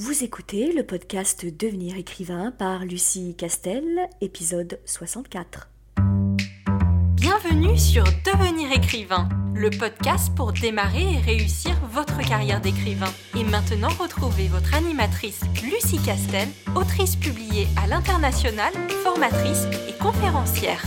Vous écoutez le podcast Devenir écrivain par Lucie Castel, épisode 64. Bienvenue sur Devenir écrivain, le podcast pour démarrer et réussir votre carrière d'écrivain. Et maintenant, retrouvez votre animatrice Lucie Castel, autrice publiée à l'international, formatrice et conférencière.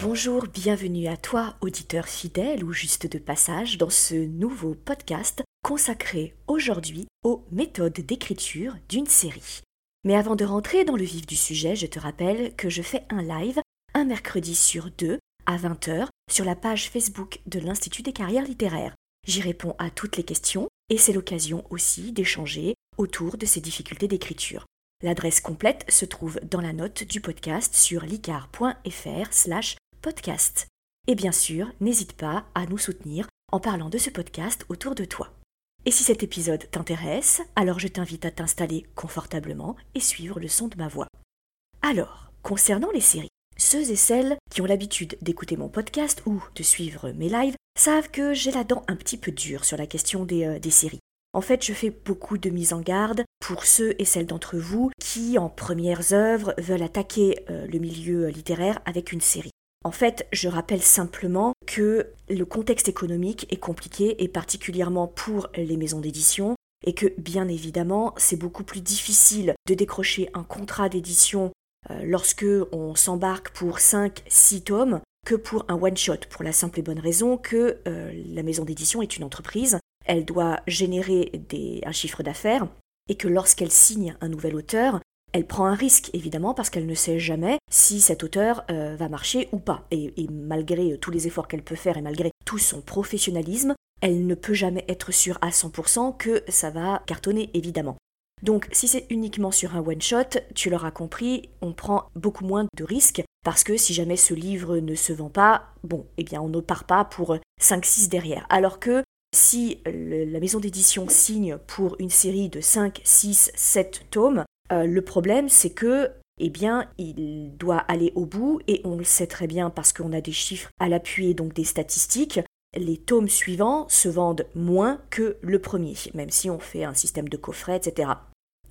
Bonjour, bienvenue à toi, auditeur fidèle ou juste de passage, dans ce nouveau podcast consacré aujourd'hui aux méthodes d'écriture d'une série. Mais avant de rentrer dans le vif du sujet, je te rappelle que je fais un live un mercredi sur deux à 20h sur la page Facebook de l'Institut des carrières littéraires. J'y réponds à toutes les questions et c'est l'occasion aussi d'échanger autour de ces difficultés d'écriture. L'adresse complète se trouve dans la note du podcast sur licar.fr slash podcast. Et bien sûr, n'hésite pas à nous soutenir en parlant de ce podcast autour de toi. Et si cet épisode t'intéresse, alors je t'invite à t'installer confortablement et suivre le son de ma voix. Alors, concernant les séries, ceux et celles qui ont l'habitude d'écouter mon podcast ou de suivre mes lives savent que j'ai la dent un petit peu dure sur la question des, euh, séries. En fait, je fais beaucoup de mise en garde pour ceux et celles d'entre vous qui, en premières œuvres, veulent attaquer euh, le milieu littéraire avec une série. En fait, je rappelle simplement que le contexte économique est compliqué et particulièrement pour les maisons d'édition et que bien évidemment c'est beaucoup plus difficile de décrocher un contrat d'édition euh, lorsque on s'embarque pour 5-6 tomes que pour un one-shot, pour la simple et bonne raison que euh, la maison d'édition est une entreprise, elle doit générer un chiffre d'affaires, et que lorsqu'elle signe un nouvel auteur, elle prend un risque, évidemment, parce qu'elle ne sait jamais si cet auteur euh, va marcher ou pas. Et, malgré tous les efforts qu'elle peut faire et malgré tout son professionnalisme, elle ne peut jamais être sûre à 100% que ça va cartonner, évidemment. Donc si c'est uniquement sur un one-shot, tu l'auras compris, on prend beaucoup moins de risques parce que si jamais ce livre ne se vend pas, bon, eh bien on ne part pas pour 5-6 derrière. Alors que si la maison d'édition signe pour une série de 5, 6, 7 tomes, euh, le problème, c'est que, eh bien, il doit aller au bout, et on le sait très bien parce qu'on a des chiffres à l'appui et donc des statistiques. Les tomes suivants se vendent moins que le premier, même si on fait un système de coffret, etc.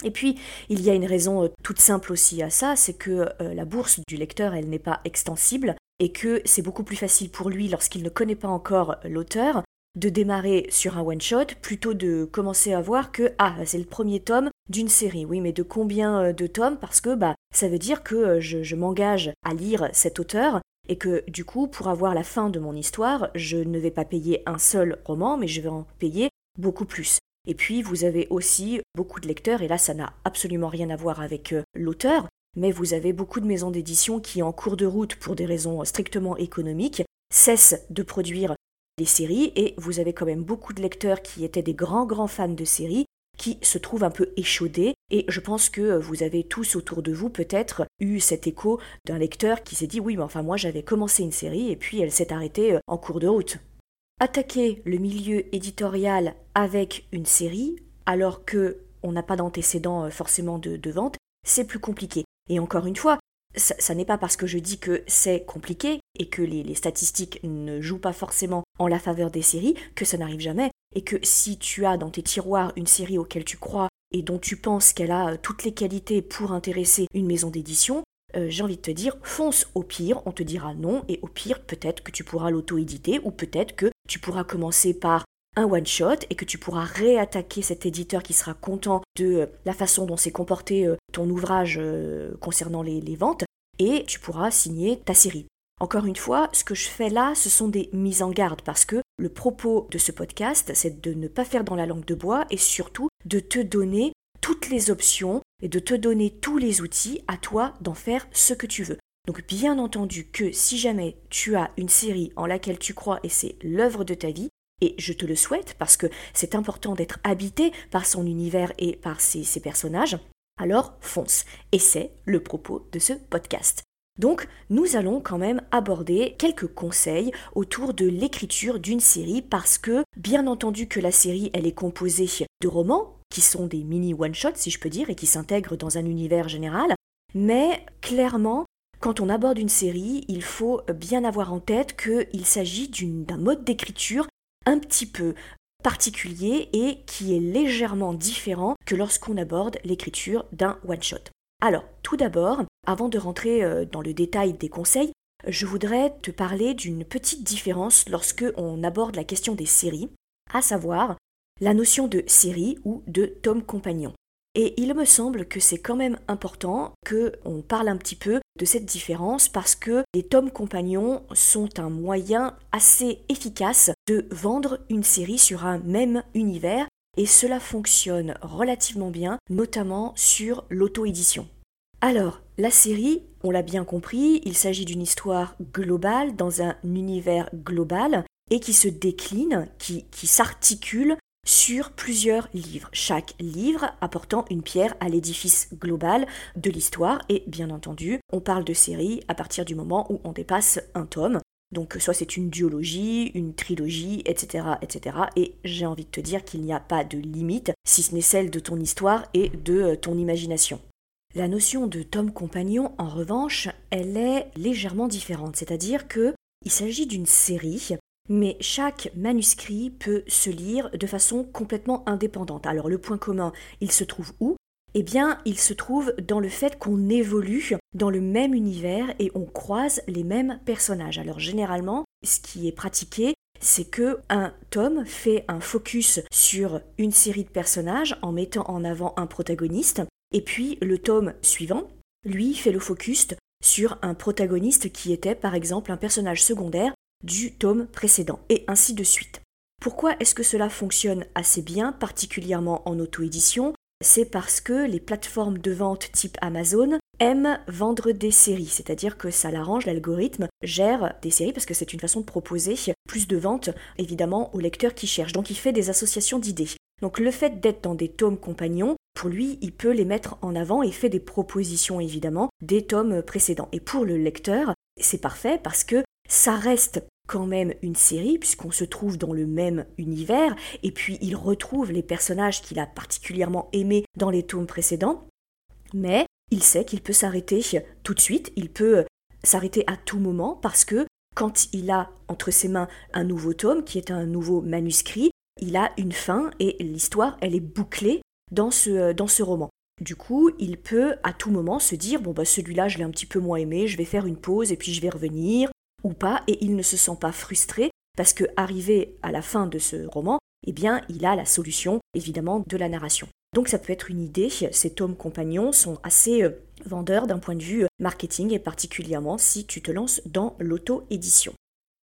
Et puis, il y a une raison euh, toute simple aussi à ça, c'est que euh, la bourse du lecteur, elle n'est pas extensible, et que c'est beaucoup plus facile pour lui, lorsqu'il ne connaît pas encore l'auteur, de démarrer sur un one-shot plutôt de commencer à voir que ah c'est le premier tome d'une série. Oui, mais de combien euh, de tomes? Parce que bah ça veut dire que euh, je, m'engage à lire cet auteur et que du coup pour avoir la fin de mon histoire, je ne vais pas payer un seul roman, mais je vais en payer beaucoup plus. Et puis vous avez aussi beaucoup de lecteurs, et là ça n'a absolument rien à voir avec euh, l'auteur, mais vous avez beaucoup de maisons d'édition qui, en cours de route, pour des raisons strictement économiques, cessent de produire des séries et vous avez quand même beaucoup de lecteurs qui étaient des grands grands fans de séries qui se trouvent un peu échaudés et je pense que vous avez tous autour de vous peut-être eu cet écho d'un lecteur qui s'est dit oui mais enfin moi j'avais commencé une série et puis elle s'est arrêtée euh, en cours de route. Attaquer le milieu éditorial avec une série alors que on n'a pas d'antécédent euh, forcément de, de vente, c'est plus compliqué. Et encore une fois, ça, n'est pas parce que je dis que c'est compliqué et que les, statistiques ne jouent pas forcément en la faveur des séries que ça n'arrive jamais. Et que si tu as dans tes tiroirs une série auquel tu crois et dont tu penses qu'elle a euh, toutes les qualités pour intéresser une maison d'édition, euh, j'ai envie de te dire, fonce au pire, on te dira non, et au pire, peut-être que tu pourras l'auto-éditer, ou peut-être que tu pourras commencer par un one-shot et que tu pourras réattaquer cet éditeur qui sera content de euh, la façon dont s'est comporté euh, ton ouvrage euh, concernant les, ventes et tu pourras signer ta série. Encore une fois, ce que je fais là, ce sont des mises en garde parce que le propos de ce podcast, c'est de ne pas faire dans la langue de bois et surtout de te donner toutes les options et de te donner tous les outils à toi d'en faire ce que tu veux. Donc bien entendu que si jamais tu as une série en laquelle tu crois et c'est l'œuvre de ta vie, et je te le souhaite parce que c'est important d'être habité par son univers et par ses, personnages. Alors fonce. Et c'est le propos de ce podcast. Donc, nous allons quand même aborder quelques conseils autour de l'écriture d'une série parce que, bien entendu que la série, elle est composée de romans, qui sont des mini one-shots, si je peux dire, et qui s'intègrent dans un univers général, mais clairement, quand on aborde une série, il faut bien avoir en tête qu'il s'agit d'un mode d'écriture un petit peu particulier et qui est légèrement différent que lorsqu'on aborde l'écriture d'un one-shot. Alors, tout d'abord, avant de rentrer euh, dans le détail des conseils, je voudrais te parler d'une petite différence lorsque on aborde la question des séries, à savoir la notion de série ou de tome compagnon. Et il me semble que c'est quand même important qu'on parle un petit peu de cette différence parce que les tomes compagnons sont un moyen assez efficace de vendre une série sur un même univers et cela fonctionne relativement bien, notamment sur l'auto-édition. Alors, la série, on l'a bien compris, il s'agit d'une histoire globale dans un univers global et qui se décline, qui, qui s'articule sur plusieurs livres, chaque livre apportant une pierre à l'édifice global de l'histoire et bien entendu on parle de série à partir du moment où on dépasse un tome. Donc soit c'est une duologie, une trilogie, etc. etc. Et j'ai envie de te dire qu'il n'y a pas de limite, si ce n'est celle de ton histoire et de euh, ton imagination. La notion de tome compagnon, en revanche, elle est légèrement différente, c'est-à-dire que il s'agit d'une série mais chaque manuscrit peut se lire de façon complètement indépendante. Alors le point commun, il se trouve où? Eh bien, il se trouve dans le fait qu'on évolue dans le même univers et on croise les mêmes personnages. Alors généralement, ce qui est pratiqué, c'est que un tome fait un focus sur une série de personnages en mettant en avant un protagoniste, et puis le tome suivant, lui, fait le focus sur un protagoniste qui était par exemple un personnage secondaire du tome précédent, et ainsi de suite. Pourquoi est-ce que cela fonctionne assez bien, particulièrement en auto-édition? C'est parce que les plateformes de vente type Amazon aiment vendre des séries, c'est-à-dire que ça l'arrange, l'algorithme gère des séries parce que c'est une façon de proposer plus de ventes évidemment aux lecteurs qui cherchent. Donc il fait des associations d'idées. Donc le fait d'être dans des tomes compagnons, pour lui, il peut les mettre en avant et fait des propositions évidemment des tomes précédents. Et pour le lecteur, c'est parfait parce que ça reste quand même une série puisqu'on se trouve dans le même univers et puis il retrouve les personnages qu'il a particulièrement aimés dans les tomes précédents. Mais il sait qu'il peut s'arrêter tout de suite, il peut s'arrêter à tout moment parce que quand il a entre ses mains un nouveau tome qui est un nouveau manuscrit, il a une fin et l'histoire elle est bouclée dans ce, dans ce roman. Du coup, il peut à tout moment se dire bon bah celui-là je l'ai un petit peu moins aimé, je vais faire une pause et puis je vais revenir, ou pas, et il ne se sent pas frustré parce que arrivé à la fin de ce roman, eh bien, il a la solution évidemment de la narration. Donc ça peut être une idée, ces tomes compagnons sont assez euh, vendeurs d'un point de vue euh, marketing et particulièrement si tu te lances dans l'auto-édition.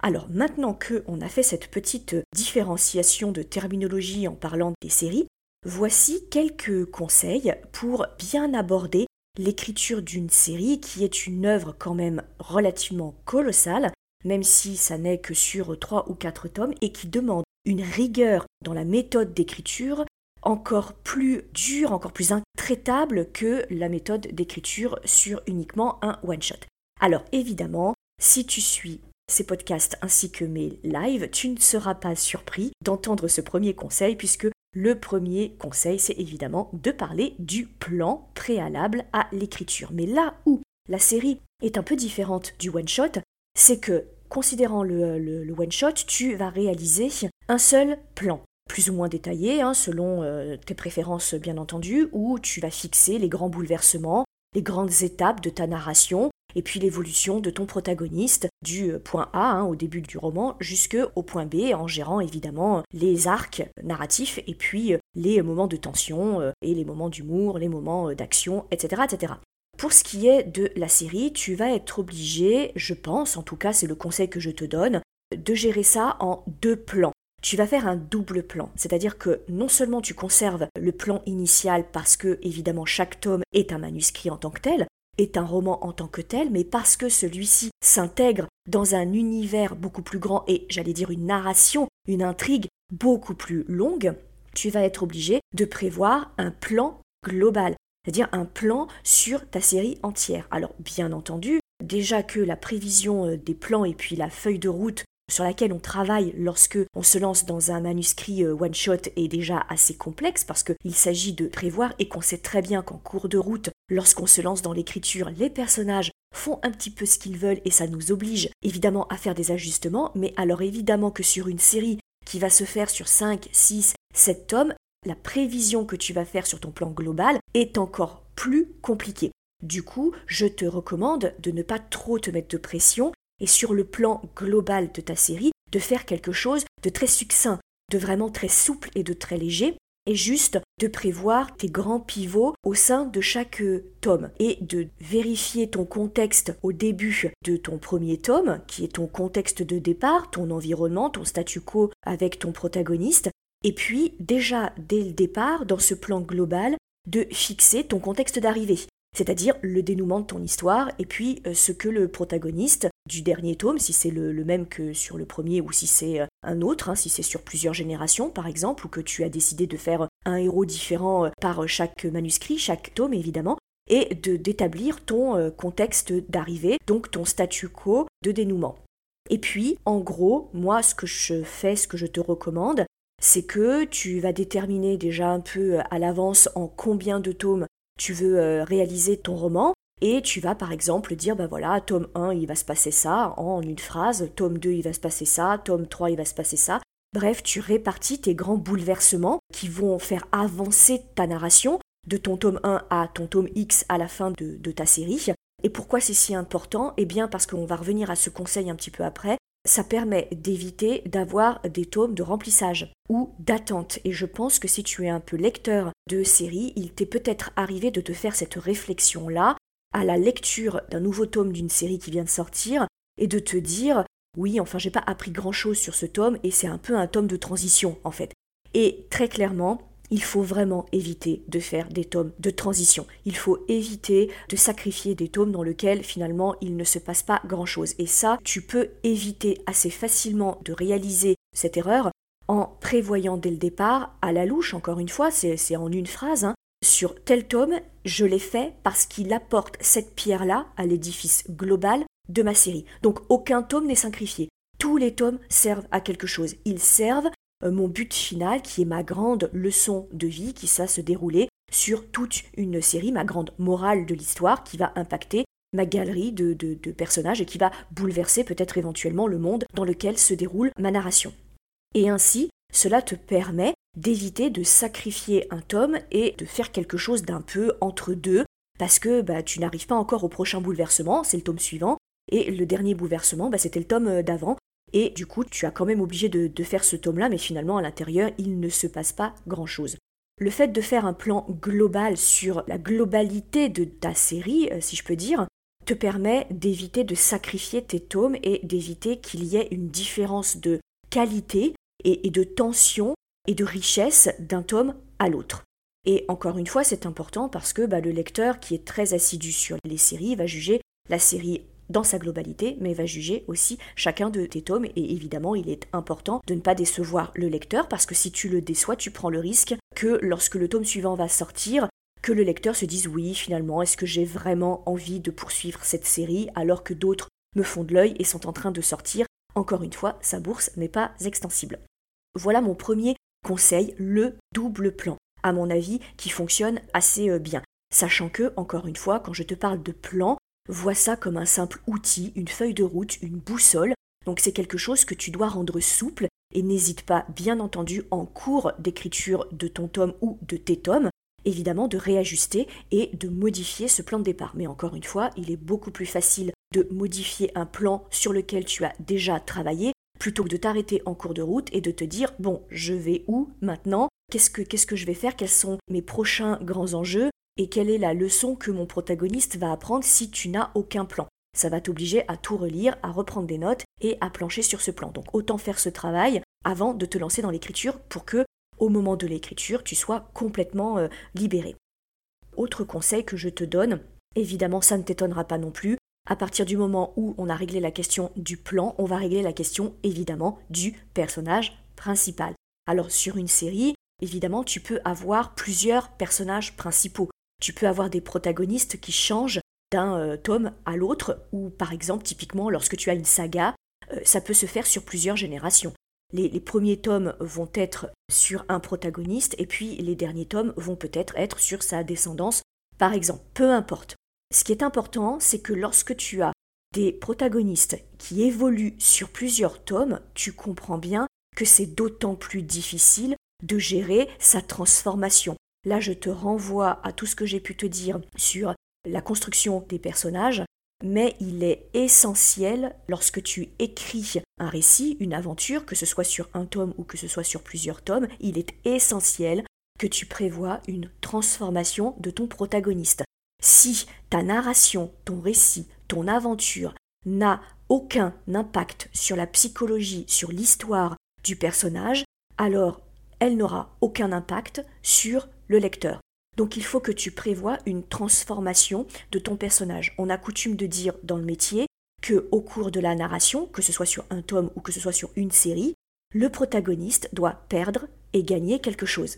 Alors maintenant que on a fait cette petite euh, différenciation de terminologie en parlant des séries, voici quelques conseils pour bien aborder l'écriture d'une série qui est une œuvre quand même relativement colossale, même si ça n'est que sur trois ou quatre tomes, et qui demande une rigueur dans la méthode d'écriture encore plus dure, encore plus intraitable que la méthode d'écriture sur uniquement un one-shot. Alors évidemment, si tu suis ces podcasts ainsi que mes lives, tu ne seras pas surpris d'entendre ce premier conseil puisque le premier conseil, c'est évidemment de parler du plan préalable à l'écriture. Mais là où la série est un peu différente du one-shot, c'est que, considérant le, one-shot, tu vas réaliser un seul plan, plus ou moins détaillé, hein, selon euh, tes préférences bien entendu, où tu vas fixer les grands bouleversements, les grandes étapes de ta narration, et puis l'évolution de ton protagoniste du euh, point A hein, au début du roman jusqu'au point B en gérant évidemment les arcs narratifs et puis euh, les moments de tension euh, et les moments d'humour, les moments d'action, etc., etc. Pour ce qui est de la série, tu vas être obligé, je pense, en tout cas c'est le conseil que je te donne, de gérer ça en deux plans tu vas faire un double plan. C'est-à-dire que non seulement tu conserves le plan initial parce que évidemment chaque tome est un manuscrit en tant que tel, est un roman en tant que tel, mais parce que celui-ci s'intègre dans un univers beaucoup plus grand et j'allais dire une narration, une intrigue beaucoup plus longue, tu vas être obligé de prévoir un plan global, c'est-à-dire un plan sur ta série entière. Alors bien entendu, déjà que la prévision euh, des plans et puis la feuille de route sur laquelle on travaille lorsque on se lance dans un manuscrit euh, one shot est déjà assez complexe parce qu'il s'agit de prévoir et qu'on sait très bien qu'en cours de route, lorsqu'on se lance dans l'écriture, les personnages font un petit peu ce qu'ils veulent et ça nous oblige évidemment à faire des ajustements, mais alors évidemment que sur une série qui va se faire sur 5, 6, 7 tomes, la prévision que tu vas faire sur ton plan global est encore plus compliquée. Du coup, je te recommande de ne pas trop te mettre de pression et sur le plan global de ta série, de faire quelque chose de très succinct, de vraiment très souple et de très léger, et juste de prévoir tes grands pivots au sein de chaque euh, tome. Et de vérifier ton contexte au début de ton premier tome, qui est ton contexte de départ, ton environnement, ton statu quo avec ton protagoniste, et puis déjà dès le départ, dans ce plan global, de fixer ton contexte d'arrivée c'est-à-dire le dénouement de ton histoire et puis euh, ce que le protagoniste du dernier tome, si c'est le, même que sur le premier ou si c'est euh, un autre, hein, si c'est sur plusieurs générations par exemple, ou que tu as décidé de faire un héros différent euh, par chaque manuscrit, chaque tome évidemment, et de d'établir ton contexte d'arrivée, donc ton statu quo de dénouement. Et puis, en gros, moi, ce que je fais, ce que je te recommande, c'est que tu vas déterminer déjà un peu à l'avance en combien de tomes tu veux euh, réaliser ton roman et tu vas par exemple dire ben voilà, tome 1 il va se passer ça en une phrase, tome 2 il va se passer ça, tome 3 il va se passer ça. Bref, tu répartis tes grands bouleversements qui vont faire avancer ta narration de ton tome 1 à ton tome X à la fin de, de ta série. Et pourquoi c'est si important? Eh bien parce qu'on va revenir à ce conseil un petit peu après, ça permet d'éviter d'avoir des tomes de remplissage ou d'attente. Et je pense que si tu es un peu lecteur de série, il t'est peut-être arrivé de te faire cette réflexion-là à la lecture d'un nouveau tome d'une série qui vient de sortir et de te dire oui, enfin j'ai pas appris grand-chose sur ce tome et c'est un peu un tome de transition en fait. Et très clairement, il faut vraiment éviter de faire des tomes de transition. Il faut éviter de sacrifier des tomes dans lesquels finalement il ne se passe pas grand-chose. Et ça, tu peux éviter assez facilement de réaliser cette erreur en prévoyant dès le départ, à la louche, encore une fois, c'est en une phrase, hein, sur tel tome, je l'ai fait parce qu'il apporte cette pierre-là à l'édifice global de ma série. Donc aucun tome n'est sacrifié. Tous les tomes servent à quelque chose. Ils servent mon but final, qui est ma grande leçon de vie, qui va se dérouler sur toute une série, ma grande morale de l'histoire, qui va impacter ma galerie de, personnages et qui va bouleverser peut-être éventuellement le monde dans lequel se déroule ma narration. Et ainsi, cela te permet d'éviter de sacrifier un tome et de faire quelque chose d'un peu entre deux, parce que bah, tu n'arrives pas encore au prochain bouleversement, c'est le tome suivant, et le dernier bouleversement, bah, c'était le tome euh, d'avant, et du coup, tu as quand même obligé de, faire ce tome-là, mais finalement, à l'intérieur, il ne se passe pas grand-chose. Le fait de faire un plan global sur la globalité de ta série, euh, si je peux dire, te permet d'éviter de sacrifier tes tomes et d'éviter qu'il y ait une différence de qualité et, de tension et de richesse d'un tome à l'autre. Et encore une fois, c'est important parce que bah, le lecteur qui est très assidu sur les séries va juger la série dans sa globalité, mais va juger aussi chacun de tes tomes. Et évidemment, il est important de ne pas décevoir le lecteur, parce que si tu le déçois, tu prends le risque que lorsque le tome suivant va sortir, que le lecteur se dise oui, finalement, est-ce que j'ai vraiment envie de poursuivre cette série alors que d'autres me font de l'œil et sont en train de sortir. Encore une fois, sa bourse n'est pas extensible. Voilà mon premier conseil, le double plan, à mon avis, qui fonctionne assez euh, bien. Sachant que, encore une fois, quand je te parle de plan, Vois ça comme un simple outil, une feuille de route, une boussole. Donc c'est quelque chose que tu dois rendre souple et n'hésite pas, bien entendu, en cours d'écriture de ton tome ou de tes tomes, évidemment de réajuster et de modifier ce plan de départ. Mais encore une fois, il est beaucoup plus facile de modifier un plan sur lequel tu as déjà travaillé plutôt que de t'arrêter en cours de route et de te dire bon, je vais où maintenant? Qu'est-ce que que je vais faire? Quels sont mes prochains grands enjeux? Et quelle est la leçon que mon protagoniste va apprendre si tu n'as aucun plan? Ça va t'obliger à tout relire, à reprendre des notes et à plancher sur ce plan. Donc autant faire ce travail avant de te lancer dans l'écriture pour que, au moment de l'écriture, tu sois complètement euh, libéré. Autre conseil que je te donne, évidemment ça ne t'étonnera pas non plus, à partir du moment où on a réglé la question du plan, on va régler la question évidemment du personnage principal. Alors sur une série, évidemment, tu peux avoir plusieurs personnages principaux tu peux avoir des protagonistes qui changent d'un euh, tome à l'autre, ou par exemple, typiquement, lorsque tu as une saga, euh, ça peut se faire sur plusieurs générations. Les, les, premiers tomes vont être sur un protagoniste, et puis les derniers tomes vont peut-être être sur sa descendance, par exemple. Peu importe. Ce qui est important, c'est que lorsque tu as des protagonistes qui évoluent sur plusieurs tomes, tu comprends bien que c'est d'autant plus difficile de gérer sa transformation. Là, je te renvoie à tout ce que j'ai pu te dire sur la construction des personnages, mais il est essentiel lorsque tu écris un récit, une aventure, que ce soit sur un tome ou que ce soit sur plusieurs tomes, il est essentiel que tu prévois une transformation de ton protagoniste. Si ta narration, ton récit, ton aventure n'a aucun impact sur la psychologie, sur l'histoire du personnage, alors elle n'aura aucun impact sur le lecteur. Donc il faut que tu prévois une transformation de ton personnage. On a coutume de dire dans le métier que au cours de la narration, que ce soit sur un tome ou que ce soit sur une série, le protagoniste doit perdre et gagner quelque chose.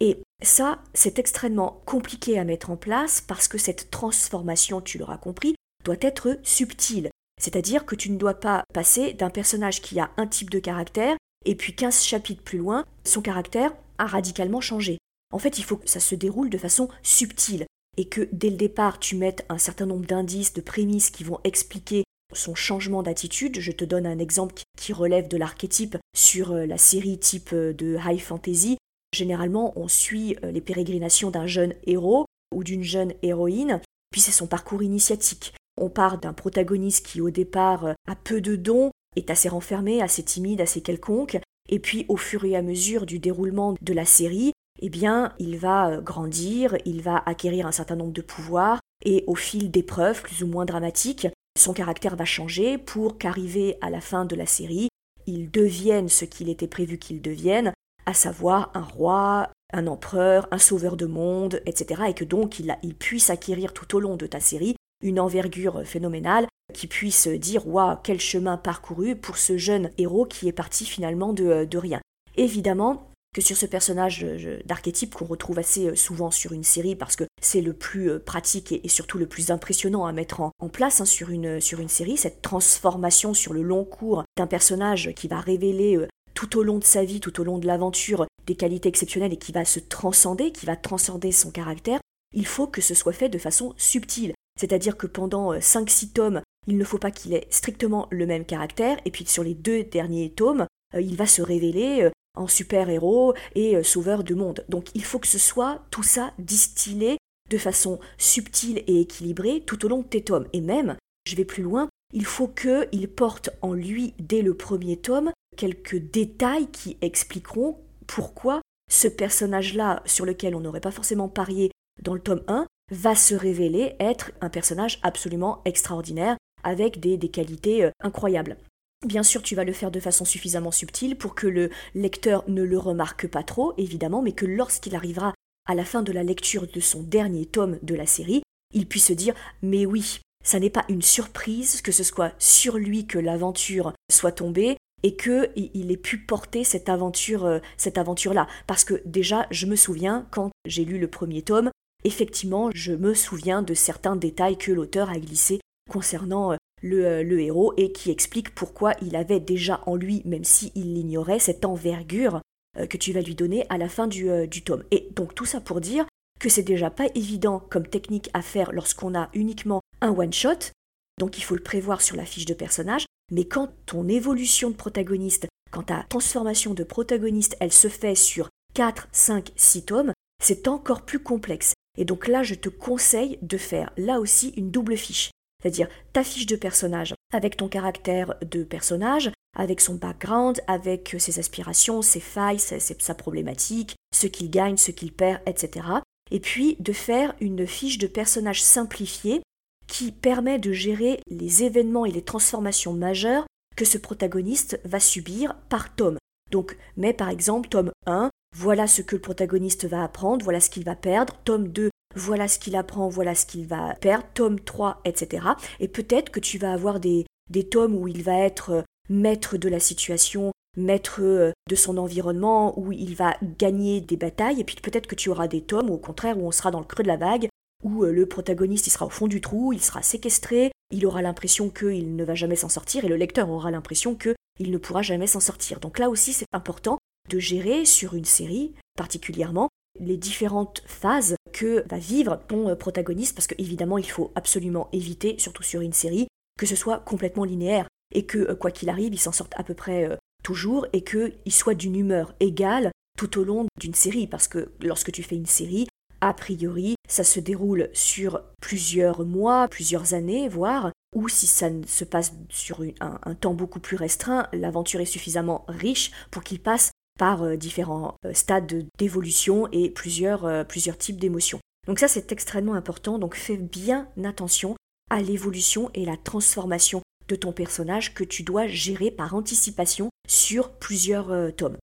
Et ça, c'est extrêmement compliqué à mettre en place parce que cette transformation, tu l'auras compris, doit être subtile. C'est-à-dire que tu ne dois pas passer d'un personnage qui a un type de caractère et puis 15 chapitres plus loin, son caractère a radicalement changé. En fait, il faut que ça se déroule de façon subtile et que dès le départ, tu mettes un certain nombre d'indices, de prémices qui vont expliquer son changement d'attitude. Je te donne un exemple qui relève de l'archétype sur euh, la série type euh, de high fantasy. Généralement, on suit euh, les pérégrinations d'un jeune héros ou d'une jeune héroïne, puis c'est son parcours initiatique. On part d'un protagoniste qui au départ a peu de dons, est assez renfermé, assez timide, assez quelconque, et puis au fur et à mesure du déroulement de la série, eh bien, il va euh, grandir, il va acquérir un certain nombre de pouvoirs, et au fil d'épreuves plus ou moins dramatiques, son caractère va changer pour qu'arrivé à la fin de la série, il devienne ce qu'il était prévu qu'il devienne, à savoir un roi, un empereur, un sauveur de monde, etc. Et que donc il, puisse acquérir tout au long de ta série une envergure phénoménale qui puisse dire Waouh, quel chemin parcouru pour ce jeune héros qui est parti finalement euh, de rien. Évidemment, que sur ce personnage d'archétype qu'on retrouve assez euh, souvent sur une série parce que c'est le plus euh, pratique et surtout le plus impressionnant à mettre en, place hein, sur, une, sur une série, cette transformation sur le long cours d'un personnage qui va révéler euh, tout au long de sa vie, tout au long de l'aventure, des qualités exceptionnelles et qui va se transcender, qui va transcender son caractère, il faut que ce soit fait de façon subtile. C'est-à-dire que pendant 5-6 tomes, il ne faut pas qu'il ait strictement le même caractère, et puis sur les deux derniers tomes, il va se révéler en super-héros et euh, sauveur de monde. Donc il faut que ce soit tout ça distillé de façon subtile et équilibrée tout au long de tes tomes. Et même, je vais plus loin, il faut qu'il porte en lui, dès le premier tome, quelques détails qui expliqueront pourquoi ce personnage-là, sur lequel on n'aurait pas forcément parié dans le tome 1, va se révéler être un personnage absolument extraordinaire, avec des, des qualités euh, incroyables. Bien sûr, tu vas le faire de façon suffisamment subtile pour que le lecteur ne le remarque pas trop, évidemment, mais que lorsqu'il arrivera à la fin de la lecture de son dernier tome de la série, il puisse se dire Mais oui, ça n'est pas une surprise que ce soit sur lui que l'aventure soit tombée et qu'il ait pu porter cette aventure euh, cette aventure là parce que déjà je me souviens quand j'ai lu le premier tome effectivement je me souviens de certains détails que l'auteur a glissés concernant euh, le, héros et qui explique pourquoi il avait déjà en lui, même s'il l'ignorait, cette envergure euh, que tu vas lui donner à la fin du, euh, du tome. Et donc tout ça pour dire que c'est déjà pas évident comme technique à faire lorsqu'on a uniquement un one-shot, donc il faut le prévoir sur la fiche de personnage, mais quand ton évolution de protagoniste, quand ta transformation de protagoniste, elle se fait sur 4, 5, 6 tomes, c'est encore plus complexe. Et donc là, je te conseille de faire là aussi une double fiche c'est-à-dire ta fiche de personnage avec ton caractère de personnage, avec son background, avec ses aspirations, ses failles, sa, problématique, ce qu'il gagne, ce qu'il perd, etc. Et puis de faire une fiche de personnage simplifiée qui permet de gérer les événements et les transformations majeures que ce protagoniste va subir par tome. Donc, mais par exemple, tome 1, voilà ce que le protagoniste va apprendre, voilà ce qu'il va perdre. Tome 2, voilà ce qu'il apprend, voilà ce qu'il va perdre, tome 3, etc. Et peut-être que tu vas avoir des, des tomes où il va être euh, maître de la situation, maître euh, de son environnement, où il va gagner des batailles, et puis peut-être que tu auras des tomes, au contraire, où on sera dans le creux de la vague, où euh, le protagoniste sera au fond du trou, il sera séquestré, il aura l'impression qu'il ne va jamais s'en sortir, et le lecteur aura l'impression qu'il ne pourra jamais s'en sortir. Donc là aussi, c'est important de gérer sur une série particulièrement les différentes phases que va vivre ton euh, protagoniste, parce qu'évidemment, il faut absolument éviter, surtout sur une série, que ce soit complètement linéaire et que, euh, quoi qu'il arrive, il s'en sorte à peu près euh, toujours et qu'il soit d'une humeur égale tout au long d'une série. Parce que lorsque tu fais une série, a priori, ça se déroule sur plusieurs mois, plusieurs années, voire, ou si ça se passe sur un, temps beaucoup plus restreint, l'aventure est suffisamment riche pour qu'il passe par euh, différents euh, stades d'évolution et plusieurs, euh, plusieurs types d'émotions. Donc ça c'est extrêmement important, donc fais bien attention à l'évolution et la transformation de ton personnage que tu dois gérer par anticipation sur plusieurs tomes.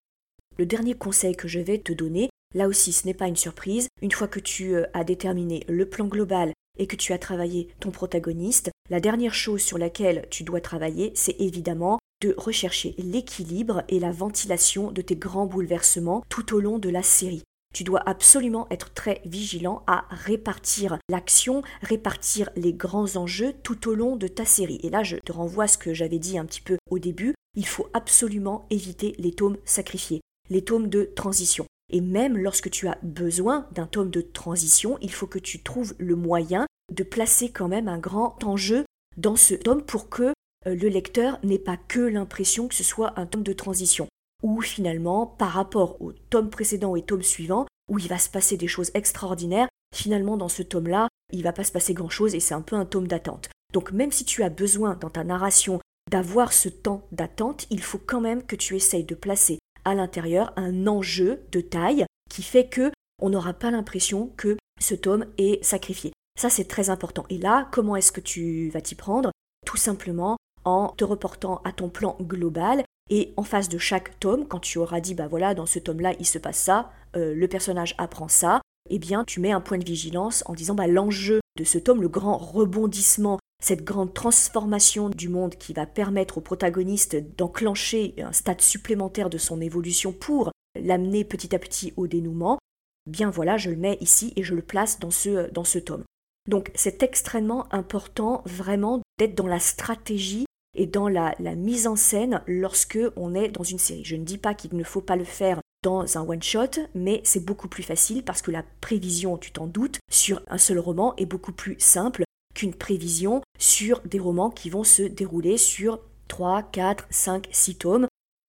Le dernier conseil que je vais te donner, Là aussi, ce n'est pas une surprise. Une fois que tu as déterminé le plan global et que tu as travaillé ton protagoniste, la dernière chose sur laquelle tu dois travailler, c'est évidemment de rechercher l'équilibre et la ventilation de tes grands bouleversements tout au long de la série. Tu dois absolument être très vigilant à répartir l'action, répartir les grands enjeux tout au long de ta série. Et là, je te renvoie à ce que j'avais dit un petit peu au début, il faut absolument éviter les tomes sacrifiés, les tomes de transition. Et même lorsque tu as besoin d'un tome de transition, il faut que tu trouves le moyen de placer quand même un grand enjeu dans ce tome pour que le lecteur n'ait pas que l'impression que ce soit un tome de transition. Ou finalement, par rapport au tome précédent et tome suivant, où il va se passer des choses extraordinaires, finalement dans ce tome-là, il va pas se passer grand-chose et c'est un peu un tome d'attente. Donc même si tu as besoin dans ta narration d'avoir ce temps d'attente, il faut quand même que tu essayes de placer à l'intérieur un enjeu de taille qui fait que on n'aura pas l'impression que ce tome est sacrifié. Ça, c'est très important. Et là, comment est-ce que tu vas t'y prendre? Tout simplement en te reportant à ton plan global et en face de chaque tome, quand tu auras dit, bah voilà, dans ce tome-là, il se passe ça, euh, le personnage apprend ça, eh bien, tu mets un point de vigilance en disant, bah l'enjeu de ce tome, le grand rebondissement cette grande transformation du monde qui va permettre au protagoniste d'enclencher un stade supplémentaire de son évolution pour l'amener petit à petit au dénouement, bien voilà, je le mets ici et je le place dans ce, dans ce tome. Donc c'est extrêmement important vraiment d'être dans la stratégie et dans la, mise en scène lorsque on est dans une série. Je ne dis pas qu'il ne faut pas le faire dans un one-shot, mais c'est beaucoup plus facile parce que la prévision, tu t'en doutes, sur un seul roman est beaucoup plus simple qu'une prévision sur des romans qui vont se dérouler sur 3, 4, 5, 6 tomes.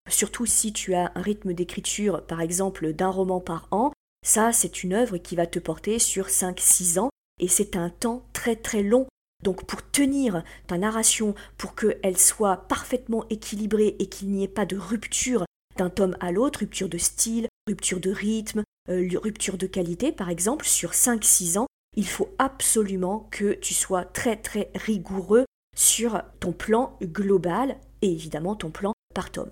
Surtout si tu as un rythme d'écriture, par exemple, d'un roman par an, ça, c'est une œuvre qui va te porter sur 5-6 ans, et c'est un temps très très long. Donc pour tenir ta narration, pour qu'elle soit parfaitement équilibrée et qu'il n'y ait pas de rupture d'un tome à l'autre, rupture de style, rupture de rythme, euh, rupture de qualité par exemple, sur 5-6 ans, il faut absolument que tu sois très très rigoureux sur ton plan global et évidemment ton plan par tome.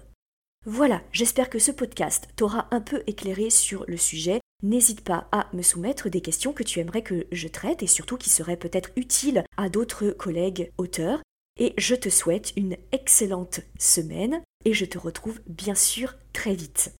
Voilà, j'espère que ce podcast t'aura un peu éclairé sur le sujet. N'hésite pas à me soumettre des questions que tu aimerais que je traite et surtout qui seraient peut-être utiles à d'autres collègues auteurs. Et je te souhaite une excellente semaine et je te retrouve bien sûr très vite.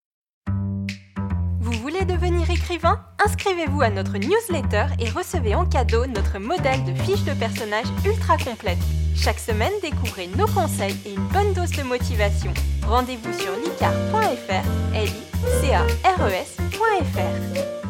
Vous voulez devenir écrivain? Inscrivez-vous à notre newsletter et recevez en cadeau notre modèle de fiche de personnage ultra complète. Chaque semaine, découvrez nos conseils et une bonne dose de motivation. Rendez-vous sur licar.fr, l i c a r e.